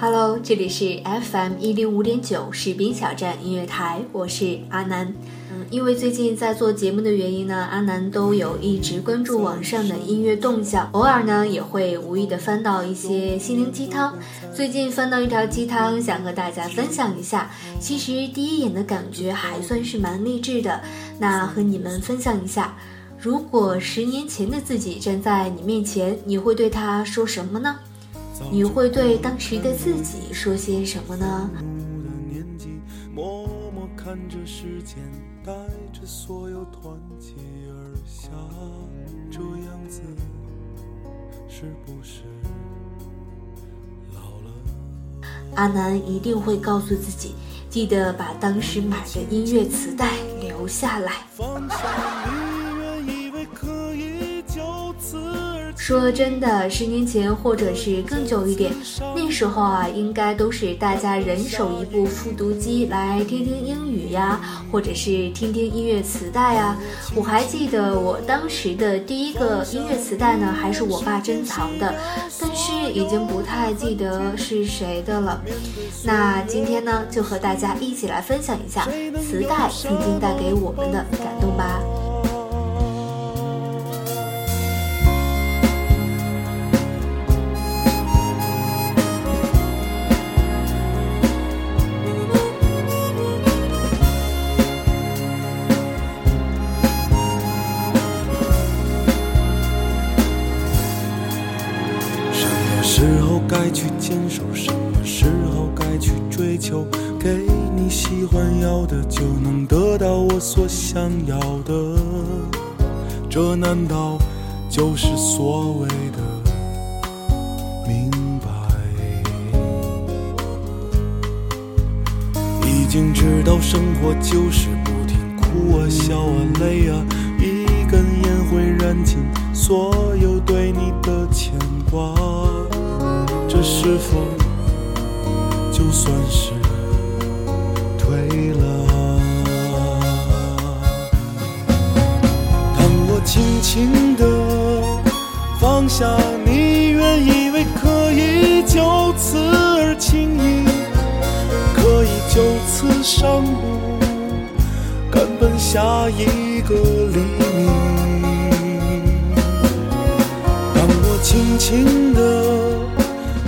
Hello，这里是 FM 一零五点九士兵小站音乐台，我是阿南。嗯，因为最近在做节目的原因呢，阿南都有一直关注网上的音乐动向，偶尔呢也会无意的翻到一些心灵鸡汤。最近翻到一条鸡汤，想和大家分享一下。其实第一眼的感觉还算是蛮励志的。那和你们分享一下，如果十年前的自己站在你面前，你会对他说什么呢？你会对当时的自己说些什么呢？阿南一定会告诉自己，记得把当时买的音乐磁带留下来。说真的，十年前或者是更久一点，那时候啊，应该都是大家人手一部复读机来听听英语呀，或者是听听音乐磁带啊。我还记得我当时的第一个音乐磁带呢，还是我爸珍藏的，但是已经不太记得是谁的了。那今天呢，就和大家一起来分享一下磁带曾经带给我们的感动吧。坚守，什么时候该去追求？给你喜欢要的，就能得到我所想要的。这难道就是所谓的明白？已经知道生活就是不停哭啊笑啊累啊，一根烟会燃尽所有对你的牵挂。这是否就算是退了？当我轻轻地放下你，原以为可以就此而轻易，可以就此上路，赶奔下一个黎明。当我轻轻地。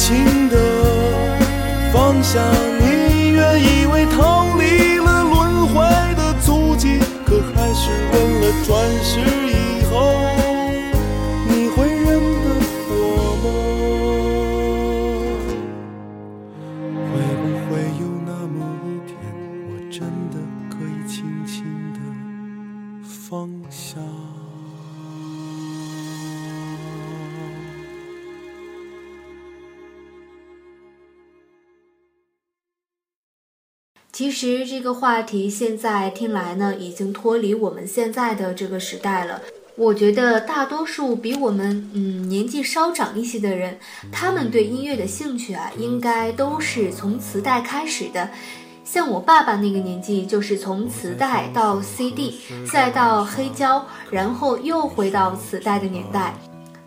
情的方向，你愿意为他？这个话题现在听来呢，已经脱离我们现在的这个时代了。我觉得大多数比我们嗯年纪稍长一些的人，他们对音乐的兴趣啊，应该都是从磁带开始的。像我爸爸那个年纪，就是从磁带到 CD，再到黑胶，然后又回到磁带的年代。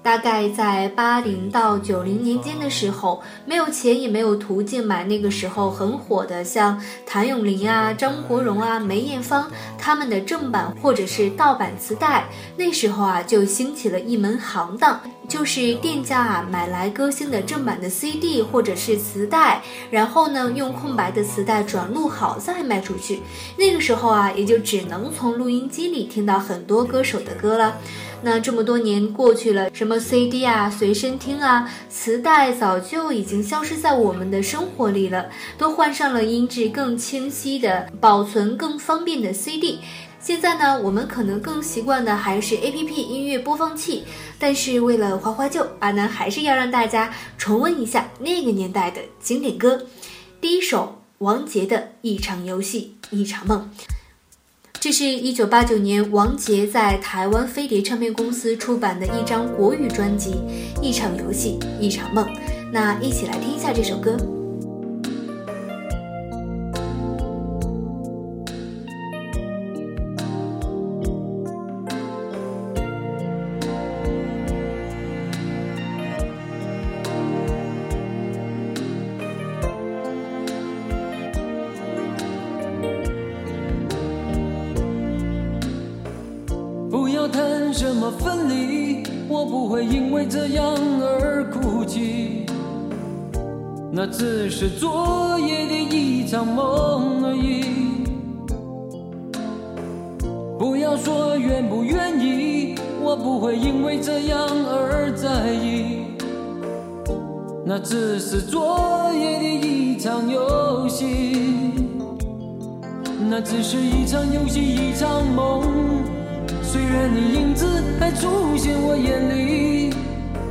大概在八零到九零年间的时候，没有钱也没有途径买那个时候很火的，像谭咏麟啊、张国荣啊、梅艳芳他们的正版或者是盗版磁带。那时候啊，就兴起了一门行当，就是店家啊买来歌星的正版的 CD 或者是磁带，然后呢用空白的磁带转录好再卖出去。那个时候啊，也就只能从录音机里听到很多歌手的歌了。那这么多年过去了，什么 CD 啊、随身听啊、磁带早就已经消失在我们的生活里了，都换上了音质更清晰的、保存更方便的 CD。现在呢，我们可能更习惯的还是 APP 音乐播放器。但是为了怀怀旧，阿南还是要让大家重温一下那个年代的经典歌。第一首，王杰的《一场游戏一场梦》。这是一九八九年王杰在台湾飞碟唱片公司出版的一张国语专辑《一场游戏一场梦》，那一起来听一下这首歌。只是昨夜的一场游戏，那只是一场游戏一场梦。虽然你影子还出现我眼里。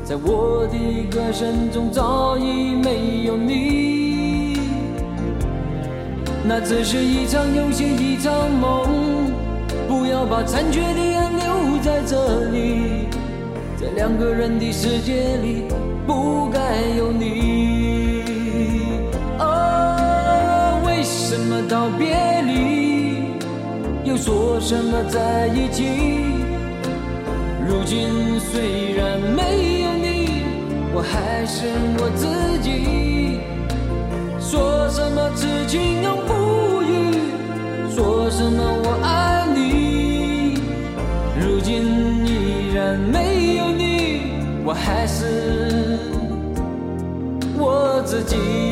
在我的歌声中早已没有你，那只是一场游戏一场梦，不要把残缺的爱留在这里，在两个人的世界里不该有你。哦，为什么道别离，又说什么在一起？如今虽然没有你。我还是我自己，说什么痴情永不渝，说什么还是我自己。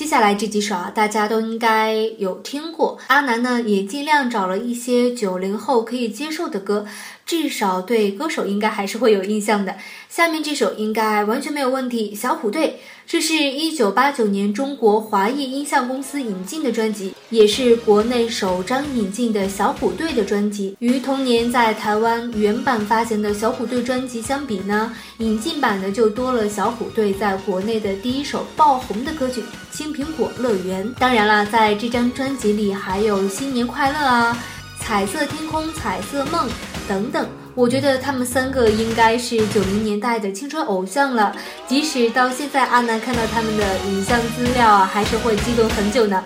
接下来这几首啊，大家都应该有听过。阿南呢，也尽量找了一些九零后可以接受的歌，至少对歌手应该还是会有印象的。下面这首应该完全没有问题，《小虎队》。这是一九八九年中国华谊音像公司引进的专辑，也是国内首张引进的小虎队的专辑。与同年在台湾原版发行的小虎队专辑相比呢，引进版的就多了小虎队在国内的第一首爆红的歌曲《青苹果乐园》。当然了，在这张专辑里还有《新年快乐》啊，《彩色天空》《彩色梦》等等。我觉得他们三个应该是九零年代的青春偶像了，即使到现在，阿南看到他们的影像资料啊，还是会激动很久呢。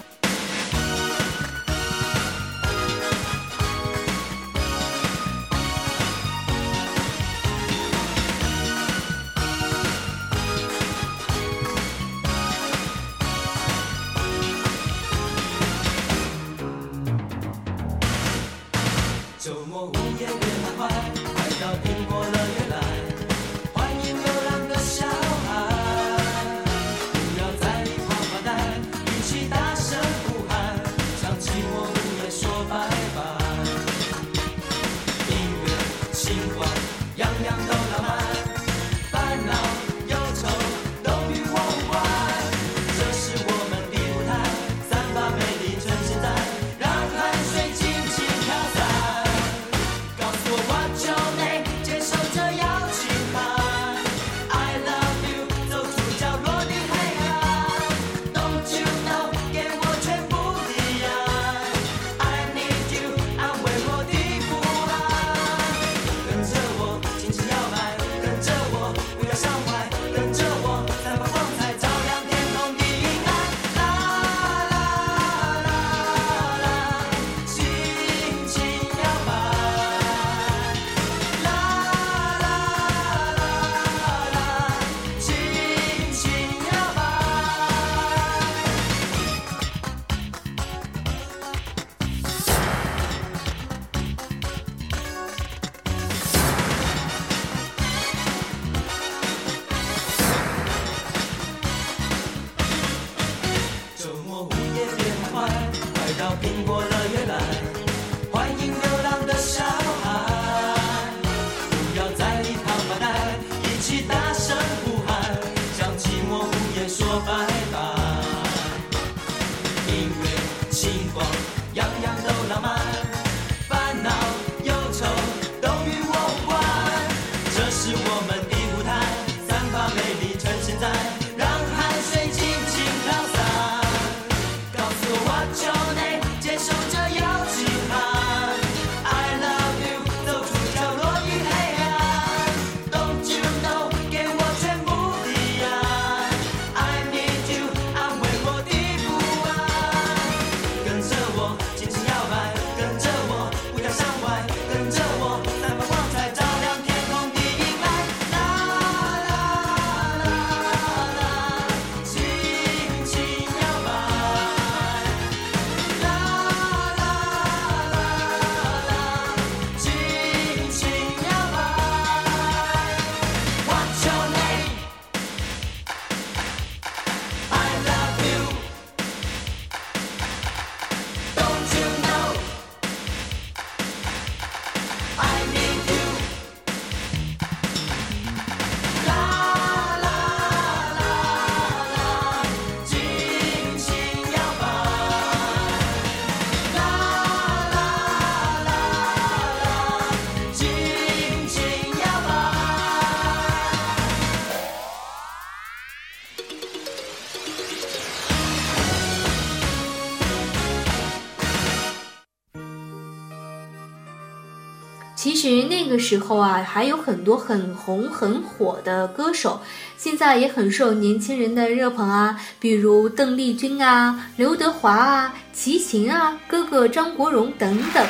其实那个时候啊，还有很多很红很火的歌手，现在也很受年轻人的热捧啊，比如邓丽君啊、刘德华啊、齐秦啊、哥哥张国荣等等。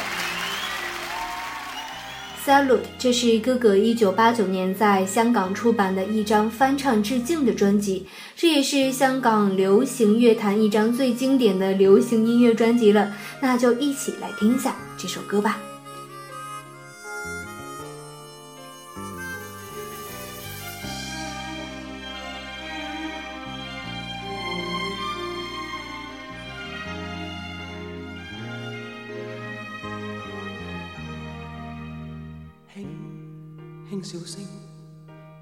Salute，这是哥哥一九八九年在香港出版的一张翻唱致敬的专辑，这也是香港流行乐坛一张最经典的流行音乐专辑了。那就一起来听一下这首歌吧。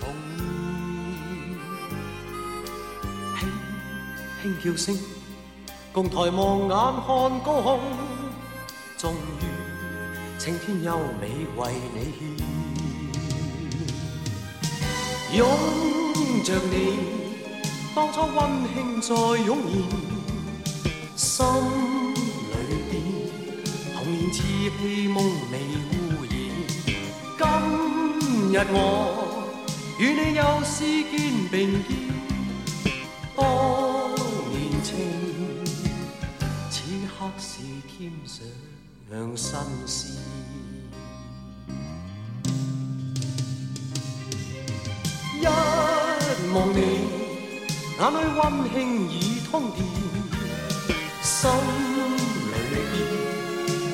重现，轻轻叫声，共抬望眼看高空，终于青天优美为你献，拥着你，当初温馨再涌现，心里边童年稚气梦未污染，今。日我与你又是肩并肩，当年情，此刻是添上新鲜。一望你，眼里温馨已通电，心里边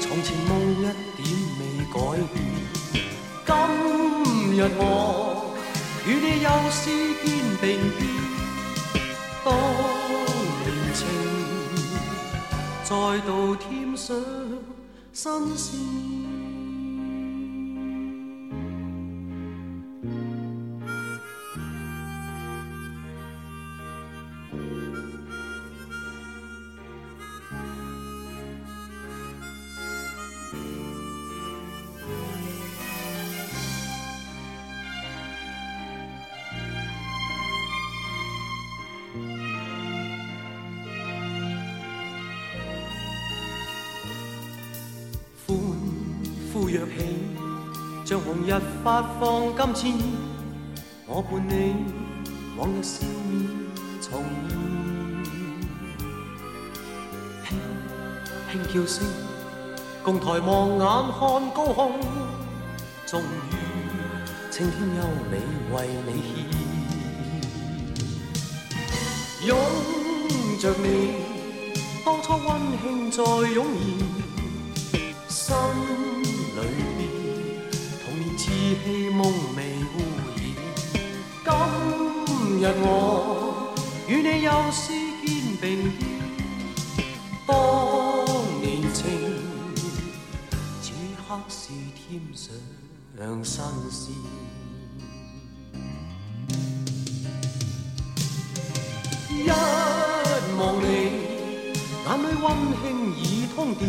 从前梦一点未改变，今。日我与你又是肩并肩，当年情再度添上新鲜。呼跃起，像红日发放金箭，我伴你往日笑面重现。轻轻叫声，共抬望眼看高空，终于青天优美为你献。拥着你，当初温馨再涌现，心。里边童年稚气梦未污染，今日我与你又是肩并肩，当年情，此刻是添上新鲜。一望你，眼里温馨已通电，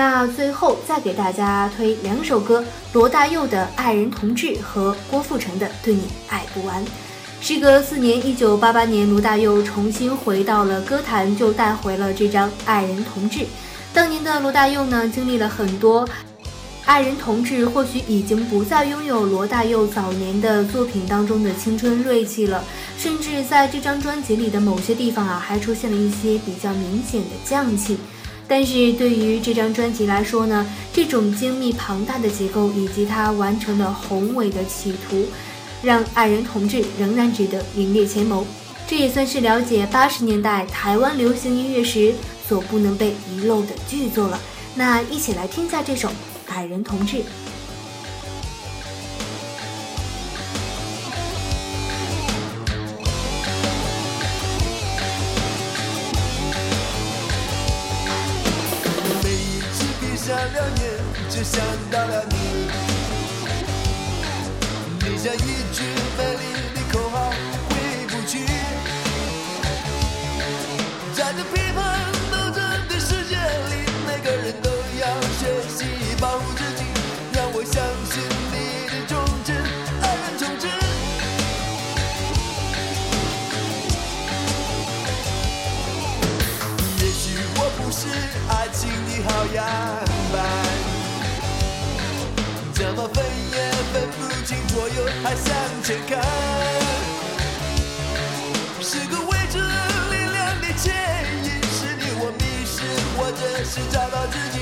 那最后再给大家推两首歌：罗大佑的《爱人同志》和郭富城的《对你爱不完》。时隔四年，一九八八年，罗大佑重新回到了歌坛，就带回了这张《爱人同志》。当年的罗大佑呢，经历了很多，《爱人同志》或许已经不再拥有罗大佑早年的作品当中的青春锐气了，甚至在这张专辑里的某些地方啊，还出现了一些比较明显的匠气。但是对于这张专辑来说呢，这种精密庞大的结构以及它完成的宏伟的企图，让矮人同志仍然值得名列前茅。这也算是了解八十年代台湾流行音乐时所不能被遗漏的巨作了。那一起来听下这首《矮人同志》。到了你。你像一句美丽的口号，回不去。在这批判斗争的世界里，每个人都要学习保护自己。让我相信你的忠贞，爱人忠贞。也许我不是爱情的好样么分也分不清左右，还向前看，是个未知力量的牵引，是你我迷失，或者是找到自己，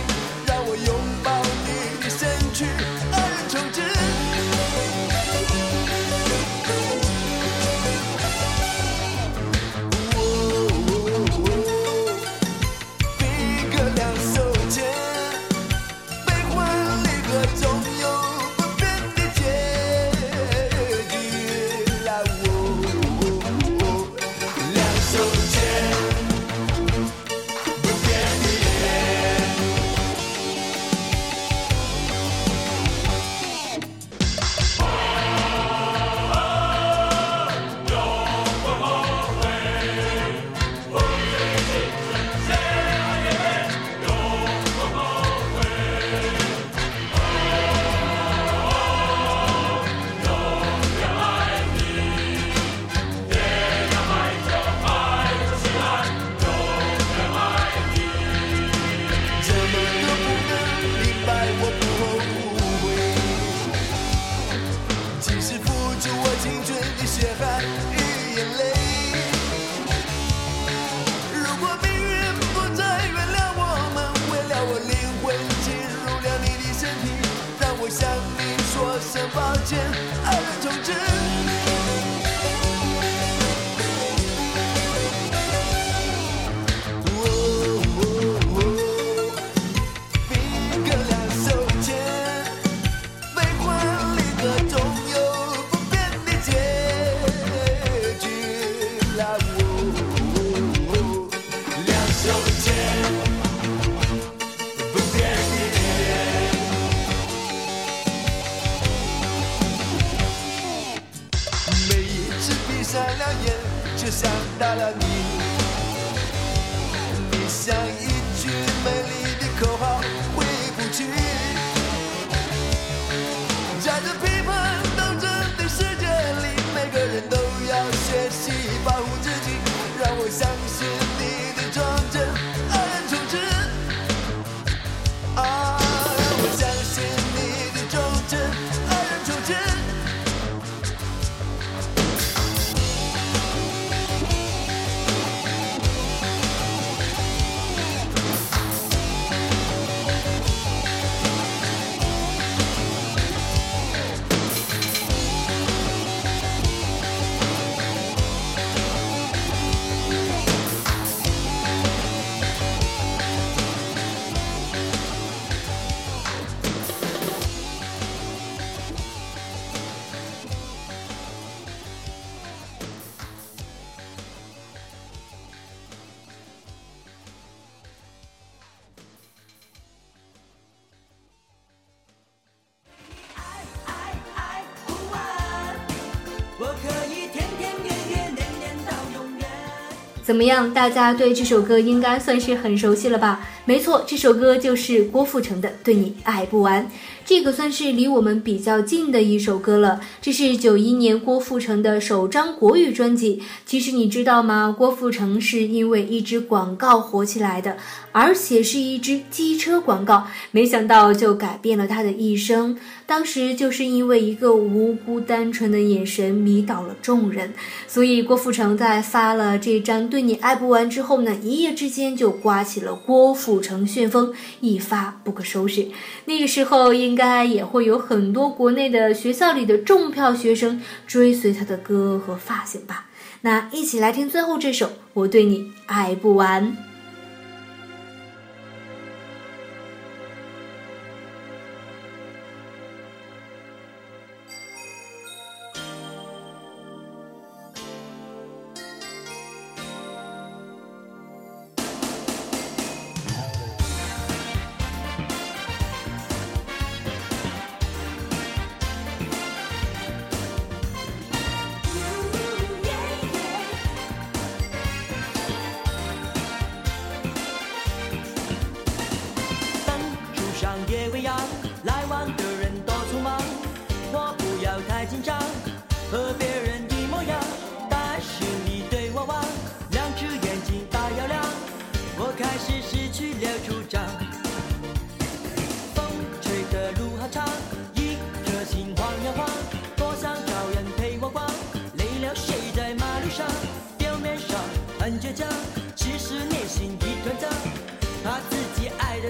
怎么样？大家对这首歌应该算是很熟悉了吧？没错，这首歌就是郭富城的《对你爱不完》。这个算是离我们比较近的一首歌了。这是九一年郭富城的首张国语专辑。其实你知道吗？郭富城是因为一支广告火起来的，而且是一支机车广告，没想到就改变了他的一生。当时就是因为一个无辜单纯的眼神迷倒了众人，所以郭富城在发了这张《对你爱不完》之后呢，一夜之间就刮起了郭富城旋风，一发不可收拾。那个时候应该也会有很多国内的学校里的重票学生追随他的歌和发型吧。那一起来听最后这首《我对你爱不完》。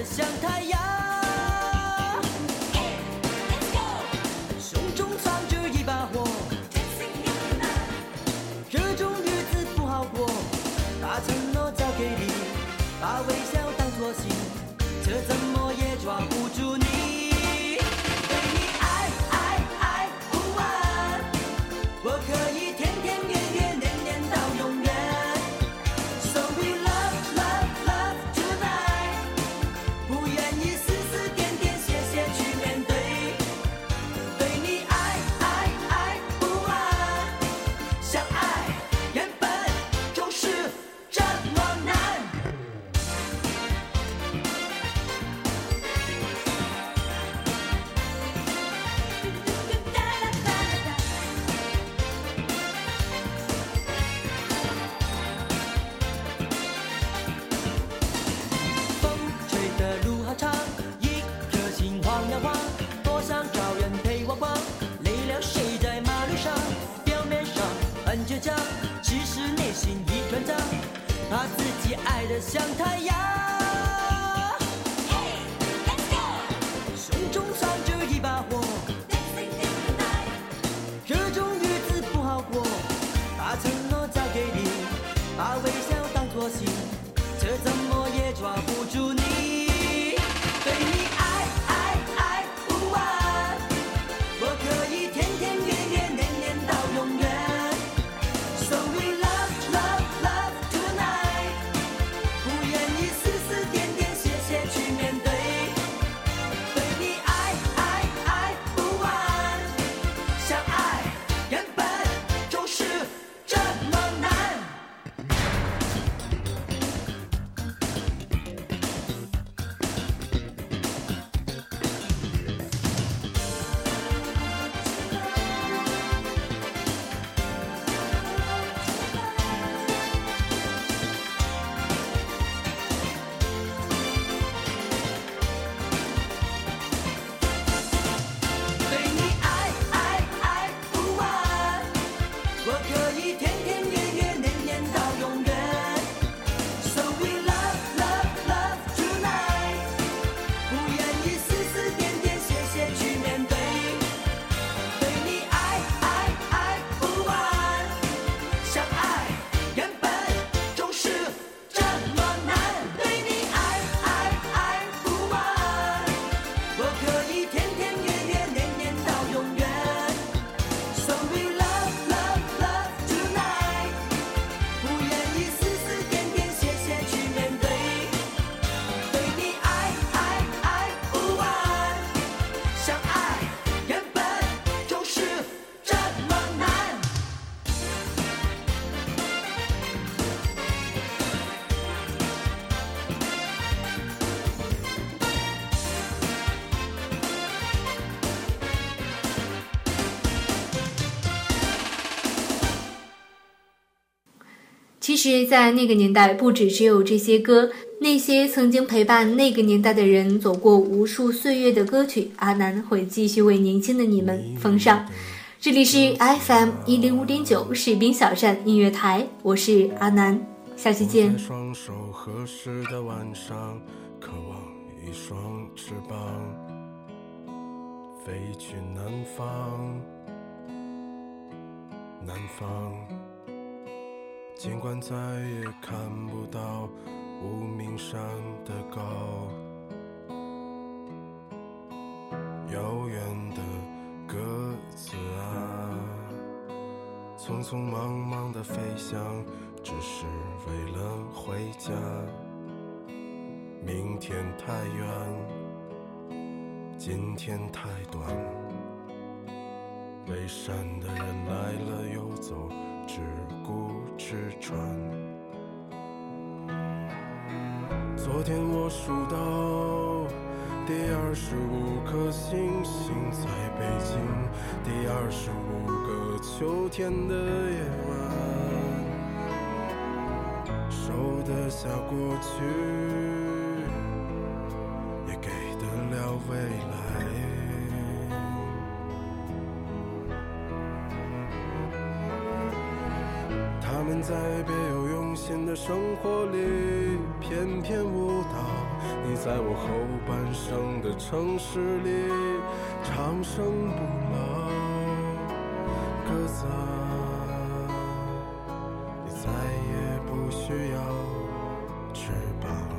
像太阳，胸中藏着一把火，这种日子不好过。把承诺交给你，把微笑当作信，这怎么把自己爱的像太阳。其实，在那个年代，不只只有这些歌，那些曾经陪伴那个年代的人走过无数岁月的歌曲，阿南会继续为年轻的你们奉上。这里是 FM 一零五点九士兵小站音乐台，我是阿南，下期见。双手合十的晚上，渴望一双翅膀，飞去南方，南方。尽管再也看不到无名山的高，遥远的鸽子啊，匆匆忙忙的飞翔，只是为了回家。明天太远，今天太短，背山的人来了又走，只顾吃穿。昨天我数到第二十五颗星星在北京，第二十五个秋天的夜晚，收得下过去，在我后半生的城市里长生不老。鸽子，你再也不需要翅膀。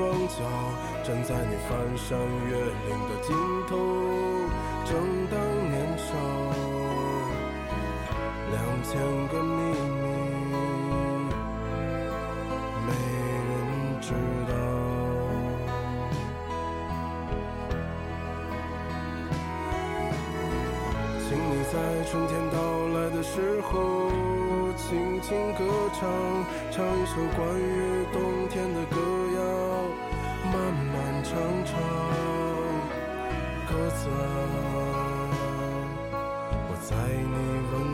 双脚站在你翻山越岭的尽头，正当年少，两千个秘密，没人知道。请你在春天到来的时候，轻轻歌唱，唱一首关于冬天的歌谣长长歌走，我在你。